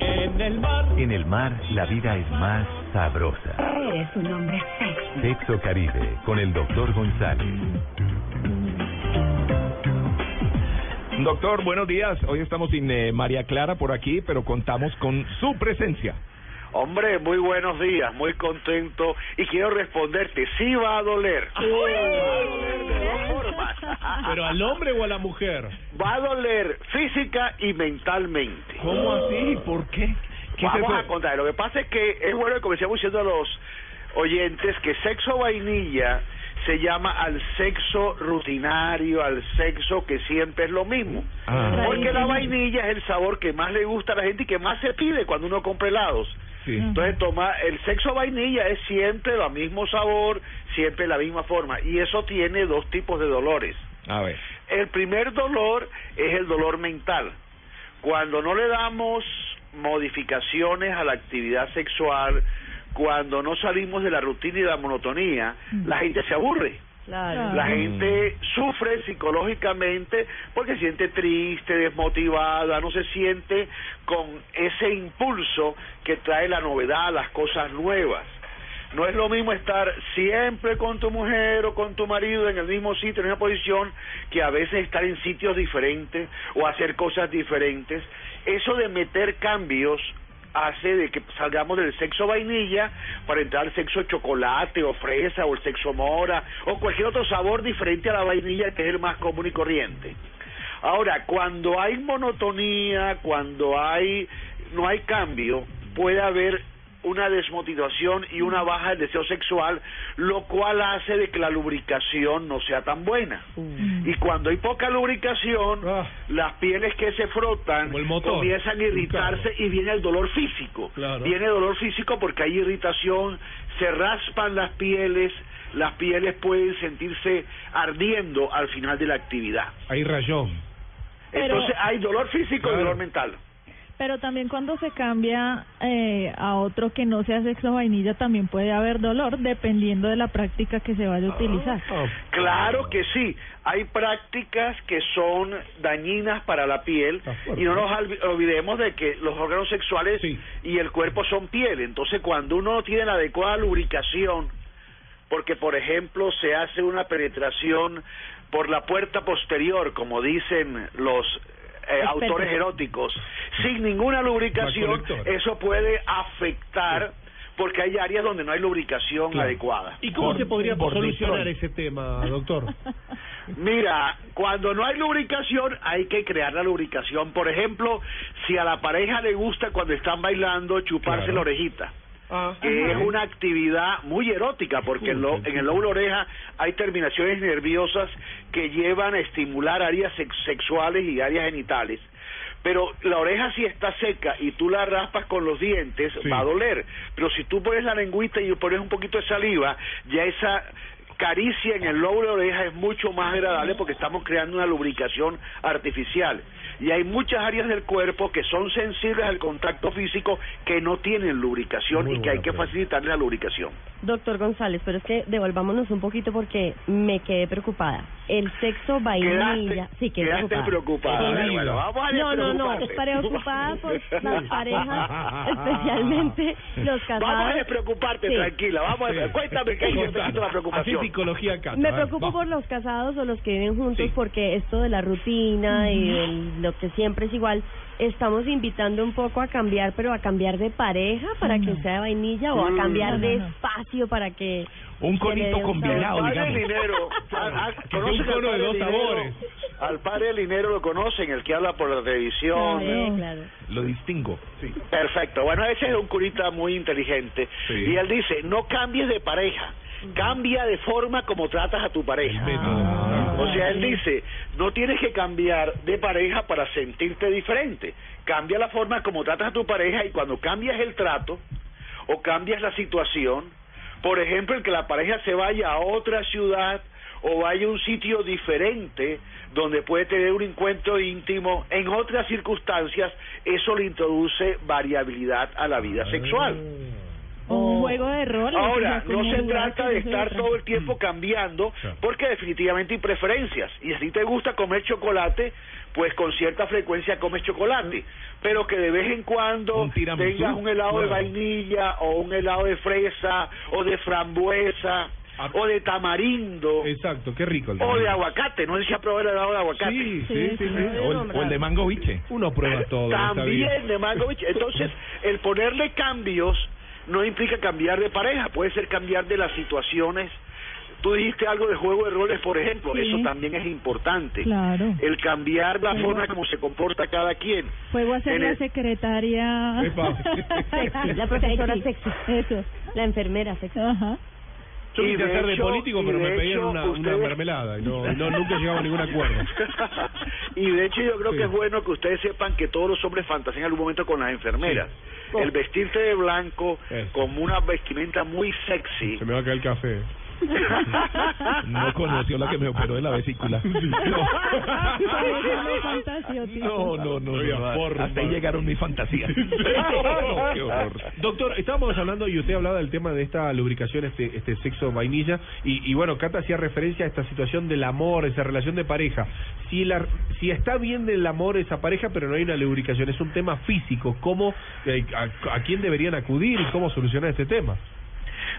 En el mar. En el mar, la vida es más sabrosa. Eres un hombre sexy. Sexo Caribe, con el doctor González. Doctor, buenos días. Hoy estamos sin eh, María Clara por aquí, pero contamos con su presencia. Hombre, muy buenos días, muy contento y quiero responderte, sí va a doler. Va ¿Pero al hombre o a la mujer? Va a doler física y mentalmente. ¿Cómo así? ¿Por qué? ¿Qué es Vamos a contar. Lo que pasa es que es bueno que comencemos diciendo a los oyentes que sexo vainilla se llama al sexo rutinario, al sexo que siempre es lo mismo. Ah. Porque la vainilla es el sabor que más le gusta a la gente y que más se pide cuando uno compra helados. Sí. Entonces, toma, el sexo vainilla es siempre el mismo sabor, siempre la misma forma. Y eso tiene dos tipos de dolores. A ver. El primer dolor es el dolor mental. Cuando no le damos modificaciones a la actividad sexual, cuando no salimos de la rutina y de la monotonía, la gente se aburre. La gente sufre psicológicamente porque se siente triste, desmotivada, no se siente con ese impulso que trae la novedad, las cosas nuevas. No es lo mismo estar siempre con tu mujer o con tu marido en el mismo sitio, en una posición, que a veces estar en sitios diferentes o hacer cosas diferentes. Eso de meter cambios hace de que salgamos del sexo vainilla para entrar al sexo chocolate o fresa o el sexo mora o cualquier otro sabor diferente a la vainilla que es el más común y corriente. Ahora, cuando hay monotonía, cuando hay no hay cambio, puede haber una desmotivación y una baja del deseo sexual, lo cual hace de que la lubricación no sea tan buena. Y cuando hay poca lubricación, Ah. las pieles que se frotan comienzan a irritarse y viene el dolor físico. Claro. Viene el dolor físico porque hay irritación, se raspan las pieles, las pieles pueden sentirse ardiendo al final de la actividad. Hay rayón. Pero- Entonces hay dolor físico Claro. y dolor mental. Pero también cuando se cambia eh, a otro que no sea sexo vainilla, también puede haber dolor dependiendo de la práctica que se vaya a utilizar. Ah, Claro que sí, hay prácticas que son dañinas para la piel Ah, y no nos olvi- olvidemos de que los órganos sexuales Sí. y el cuerpo son piel, entonces cuando uno no tiene la adecuada lubricación, porque por ejemplo se hace una penetración por la puerta posterior, como dicen los eh, autores eróticos, sin ninguna lubricación, eso puede afectar porque hay áreas donde no hay lubricación Claro. adecuada. ¿Y cómo Por- se podría por solucionar ese tema, doctor? Mira, cuando no hay lubricación hay que crear la lubricación. Por ejemplo, si a la pareja le gusta cuando están bailando chuparse Claro. la orejita, Ah, que es una actividad muy erótica porque en, lo- en el lóbulo oreja hay terminaciones nerviosas que llevan a estimular áreas sex- sexuales y áreas genitales. Pero la oreja si está seca y tú la raspas con los dientes Sí. va a doler. Pero si tú pones la lengüita y pones un poquito de saliva, ya esa caricia en el lóbulo de oreja es mucho más agradable porque estamos creando una lubricación artificial. Y hay muchas áreas del cuerpo que son sensibles al contacto físico que no tienen lubricación Muy y que hay que facilitarle la lubricación. Doctor González, pero es que devolvámonos un poquito porque me quedé preocupada. El sexo vainilla, Quedaste, sí, quedé quedaste preocupada. Sí. Bueno, bueno, vamos a No, no, no, preocupada por las parejas, especialmente los casados. Vamos a despreocuparte, Sí. tranquila. Vamos a Sí. Cuéntame qué hay la Así preocupación. psicología acá. Me preocupo por los casados o los que viven juntos Sí. porque esto de la rutina y lo que siempre es igual, estamos invitando un poco a cambiar, pero a cambiar de pareja para que sea vainilla o a Mm. cambiar No, no, de no. espacio para que... Un conito un combinado, sabor. Al padre digamos. Linero, a- a- Que sea un ¿conocen al cono de dos Linero? sabores. Al padre Linero lo conocen, el que habla por la televisión. Sí, claro. Lo distingo. Sí. Perfecto. Bueno, ese es un curita muy inteligente. Sí. Y él dice, no cambies de pareja, cambia de forma como tratas a tu pareja. Ah. O sea, él dice, no tienes que cambiar de pareja para sentirte diferente. Cambia la forma como tratas a tu pareja y cuando cambias el trato o cambias la situación, por ejemplo, el que la pareja se vaya a otra ciudad o vaya a un sitio diferente donde puede tener un encuentro íntimo en otras circunstancias, eso le introduce variabilidad a la vida sexual. Un juego de roles. o Ahora, no se trata de estar otra. todo el tiempo cambiando, Claro. porque definitivamente hay preferencias. Y si te gusta comer chocolate, pues con cierta frecuencia comes chocolate. Pero que de vez en cuando Un tengas un helado de vainilla, o un helado de fresa, o de frambuesa, Ah. o de tamarindo, Exacto, qué rico el o de aguacate. No sé si ha probado el helado de aguacate. Sí, sí, Sí, sí. O el, o el de mango biche. Uno prueba todo. También de Mangovich. Entonces, el ponerle cambios no implica cambiar de pareja, puede ser cambiar de las situaciones. Tú dijiste algo de juego de roles, por ejemplo, Sí. eso también es importante. Claro. El cambiar la forma como se comporta cada quien. Puedo hacer En la el- secretaria. La profesora sexy. Eso. La enfermera sexy. Ajá. Yo Y quise de hacer de hecho- político, pero me pedían hecho, una, una ustedes- mermelada y no, no, nunca llegaba a ningún acuerdo. y de hecho yo creo Sí. que es bueno que ustedes sepan que todos los hombres fantasean en algún momento con las enfermeras. Sí. El vestirte de blanco Eso. como una vestimenta muy sexy. Se me va a caer el café. No conoció la que me operó de la vesícula. No. No, no, hasta ahí llegaron mis fantasías. No, qué horror. Doctor, estábamos hablando y usted hablaba del tema de esta lubricación, este, este sexo vainilla, y, y bueno, Cata hacía referencia a esta situación del amor, esa relación de pareja. Si la, si está bien del amor esa pareja, pero no hay una lubricación, es un tema físico, ¿cómo, eh, a, a quién deberían acudir y cómo solucionar este tema?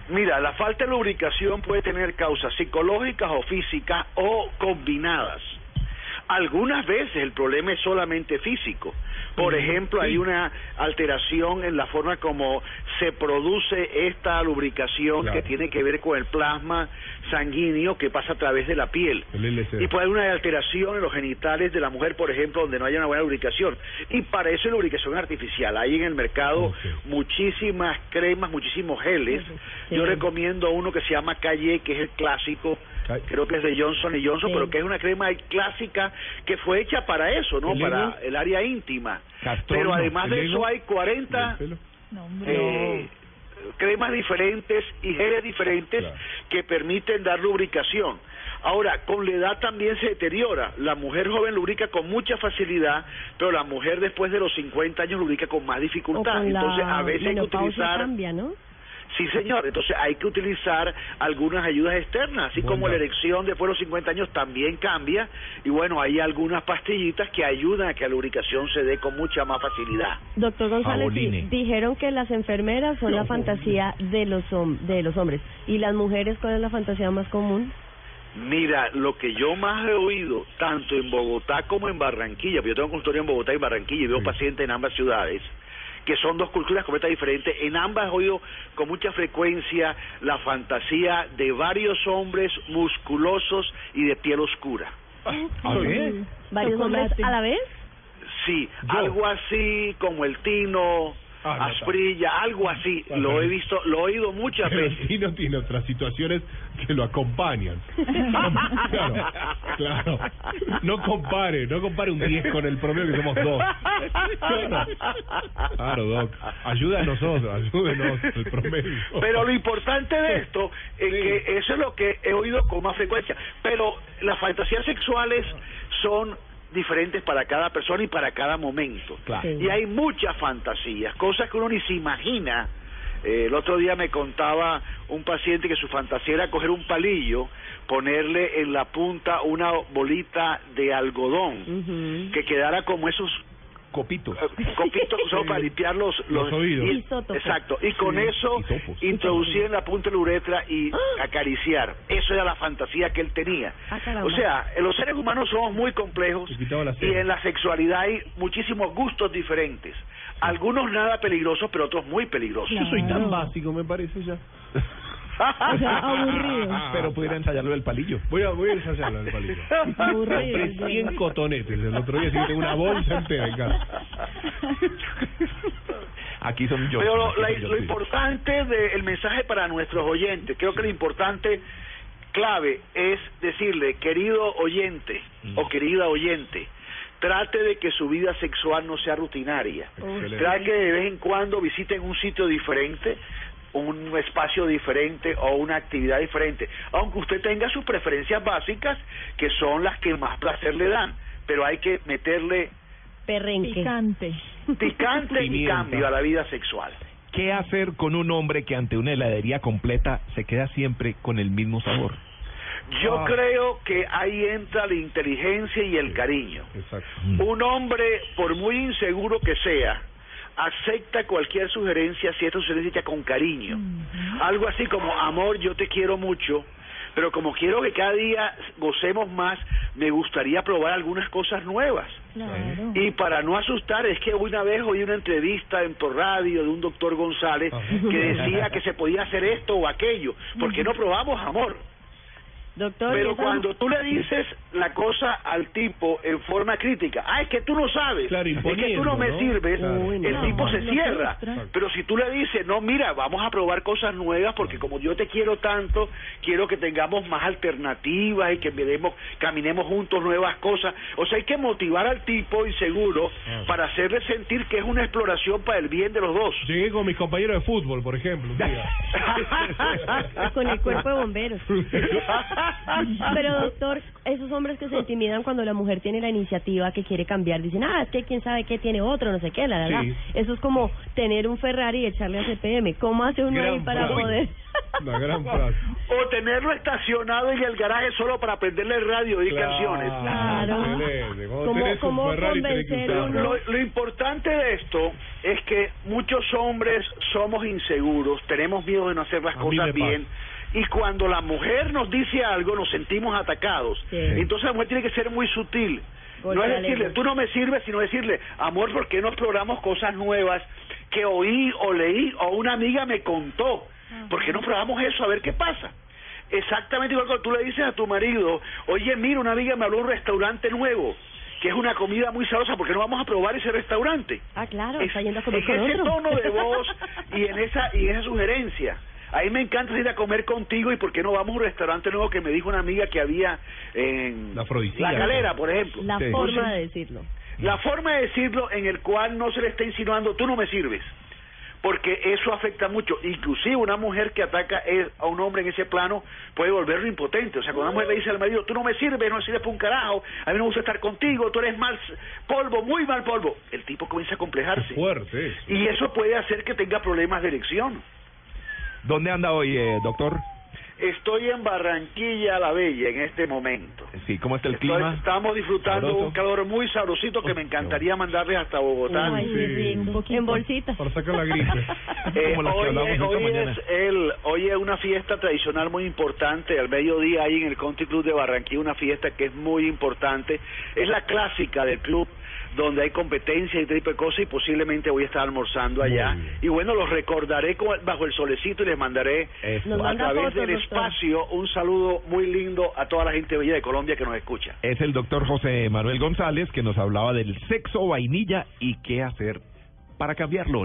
Mira, la falta de lubricación puede tener causas psicológicas o físicas o combinadas. Algunas veces el problema es solamente físico. Por ejemplo, hay una alteración en la forma como se produce esta lubricación Claro. que tiene que ver con el plasma sanguíneo que pasa a través de la piel. Y puede haber una alteración en los genitales de la mujer, por ejemplo, donde no haya una buena lubricación. Y para eso hay lubricación artificial. Hay en el mercado muchísimas cremas, muchísimos geles. Sí. Yo recomiendo uno que se llama Calle, que es el clásico. Creo que es de Johnson y Johnson, Sí. pero que es una crema clásica que fue hecha para eso, ¿no? ¿El Para el área íntima. Pero además ¿El de eso hay 40 ¿Del pelo? No, hombre. eh, cremas diferentes y geles diferentes Claro. que permiten dar lubricación. Ahora, con la edad también se deteriora. La mujer joven lubrica con mucha facilidad, pero la mujer después de los 50 años lubrica con más dificultad. con Entonces, a veces hay que utilizar... cambia, ¿no? Sí, señor. Entonces hay que utilizar algunas ayudas externas, así como la erección después de los 50 años también cambia. Y bueno, hay algunas pastillitas que ayudan a que la lubricación se dé con mucha más facilidad. Doctor González, dijeron que las enfermeras son la fantasía de los de los hombres. ¿Y las mujeres cuál es la fantasía más común? Mira, lo que yo más he oído, tanto en Bogotá como en Barranquilla, porque yo tengo consultorio en Bogotá y Barranquilla y veo Sí. pacientes en ambas ciudades, que son dos culturas completamente diferentes. En ambas he oído con mucha frecuencia la fantasía de varios hombres musculosos y de piel oscura. A. ¿Varios hombres a la vez? Sí, Yo. algo así como el Tino, Ah, no, Asprilla, algo así. Ah, Lo he visto, lo he oído muchas Pero veces. sí no tiene otras situaciones que lo acompañan. claro, claro. No compare, no compare un 10 con el promedio que somos dos. Claro, claro Doc. Ayuda a nosotros, ayúdenos el promedio. Pero lo importante de esto es Sí. que eso es lo que he oído con más frecuencia. Pero las fantasías sexuales son diferentes para cada persona y para cada momento. Claro. Sí. Y hay muchas fantasías, cosas que uno ni se imagina. Eh, el otro día me contaba un paciente que su fantasía era coger un palillo, ponerle en la punta una bolita de algodón, que quedara como esos Copitos. eh, copitos que para limpiar los, Los oídos. y- exacto y con Sí, eso introducir en la punta de la uretra y acariciar. Eso era la fantasía que él tenía. Ah, o sea en los seres humanos somos muy complejos y en la sexualidad hay muchísimos gustos diferentes. Algunos nada peligrosos pero otros muy peligrosos. Yo soy tan básico, me parece ya. O sea, aburrido. Pero pudiera ensayarlo del palillo. Voy a, voy a ensayarlo el palillo. Aburrido. Compré 100 cotonetes el otro día, así que tengo una bolsa entera en casa. Aquí son yo. Pero lo, la- lo importante del mensaje para nuestros oyentes, creo que lo importante clave es decirle, querido oyente o querida oyente, trate de que su vida sexual no sea rutinaria. Excelente. Trate que de vez en cuando visiten un sitio diferente, un espacio diferente o una actividad diferente, aunque usted tenga sus preferencias básicas que son las que más placer le dan, pero hay que meterle Perrenque. Picante. picante y cambio a la vida sexual. ¿Qué hacer con un hombre que ante una heladería completa se queda siempre con el mismo sabor? Yo Ah. creo que ahí entra la inteligencia y el cariño. Exacto. Un hombre, por muy inseguro que sea, acepta cualquier sugerencia si esta sugerencia con cariño. Algo así como, amor, yo te quiero mucho, pero como quiero que cada día gocemos más, me gustaría probar algunas cosas nuevas. Claro. Y para no asustar, es que una vez oí una entrevista en por radio de un doctor González que decía que se podía hacer esto o aquello. ¿Por qué no probamos amor? Doctor, ¿y Pero esa- cuando tú le dices la cosa al tipo en forma crítica, ah, es que tú no sabes, Claro, es que tú no me ¿no? sirves, Claro. Uy, no. el tipo se cierra. Pero si tú le dices, no, mira, vamos a probar cosas nuevas porque como yo te quiero tanto, quiero que tengamos más alternativas y que miremos, caminemos juntos nuevas cosas. O sea, hay que motivar al tipo y seguro para hacerle sentir que es una exploración para el bien de los dos. Llegué con mis compañeros de fútbol, por ejemplo. un día. con el cuerpo de bomberos. Pero doctor, esos hombres que se intimidan cuando la mujer tiene la iniciativa que quiere cambiar, dicen, ah, es que quién sabe qué tiene otro, no sé qué, la verdad. Sí. Eso es como tener un Ferrari y echarle a CPM. ¿Cómo hace uno ahí para frase. poder? Una gran frase. o tenerlo estacionado en el garaje solo para prenderle el radio y canciones. Claro. excelente. Cuando ¿Cómo- cómo convencer uno? Lo, lo importante de esto es que muchos hombres somos inseguros, tenemos miedo de no hacer las A cosas pasa. Y cuando la mujer nos dice algo, nos sentimos atacados. Sí. Entonces la mujer tiene que ser muy sutil. Golpe no es decirle, tú no me sirves, sino decirle, amor, ¿por qué no exploramos cosas nuevas que oí o leí o una amiga me contó? ¿Por qué no probamos eso a ver qué pasa? Exactamente igual cuando tú le dices a tu marido, oye, mira, una amiga me habló de un restaurante nuevo, que es una comida muy sabrosa, ¿por qué no vamos a probar ese restaurante? Ah, claro, Es- está yendo a comer en con ese otro. tono de voz y en esa y esa sugerencia. A mí me encanta ir a comer contigo y por qué no vamos a un restaurante nuevo que me dijo una amiga que había en La. La Galera, por ejemplo. La Sí. forma de decirlo. La forma de decirlo en el cual no se le está insinuando tú no me sirves. Porque eso afecta mucho. Inclusive una mujer que ataca a un hombre en ese plano puede volverlo impotente. O sea, cuando una mujer le dice al marido, tú no me sirves, no sirves para un carajo, a mí no me gusta estar contigo, tú eres mal polvo, muy mal polvo. El tipo comienza a complejarse. Fuerte eso. Y eso puede hacer que tenga problemas de erección. ¿Dónde anda hoy, eh, doctor? Estoy en Barranquilla la Bella en este momento. Sí, ¿cómo está el Estoy- clima? estamos disfrutando Sabroso. un calor muy sabrosito que me encantaría mandarles hasta Bogotá. Ay, sí, rico. un poquito. En bolsita. Para sacar la gripe. Eh, hoy es, hoy es el, hoy es una fiesta tradicional muy importante. Al mediodía hay en el Country Club de Barranquilla una fiesta que es muy importante. Es la clásica del club donde hay competencia y este tipo de cosas y posiblemente voy a estar almorzando allá. Y bueno, los recordaré con- bajo el solecito y les mandaré Eso. A través del espacio un saludo muy lindo a toda la gente bella de Colombia que nos escucha. Es el doctor José Manuel González que nos hablaba del sexo vainilla y qué hacer para cambiarlo.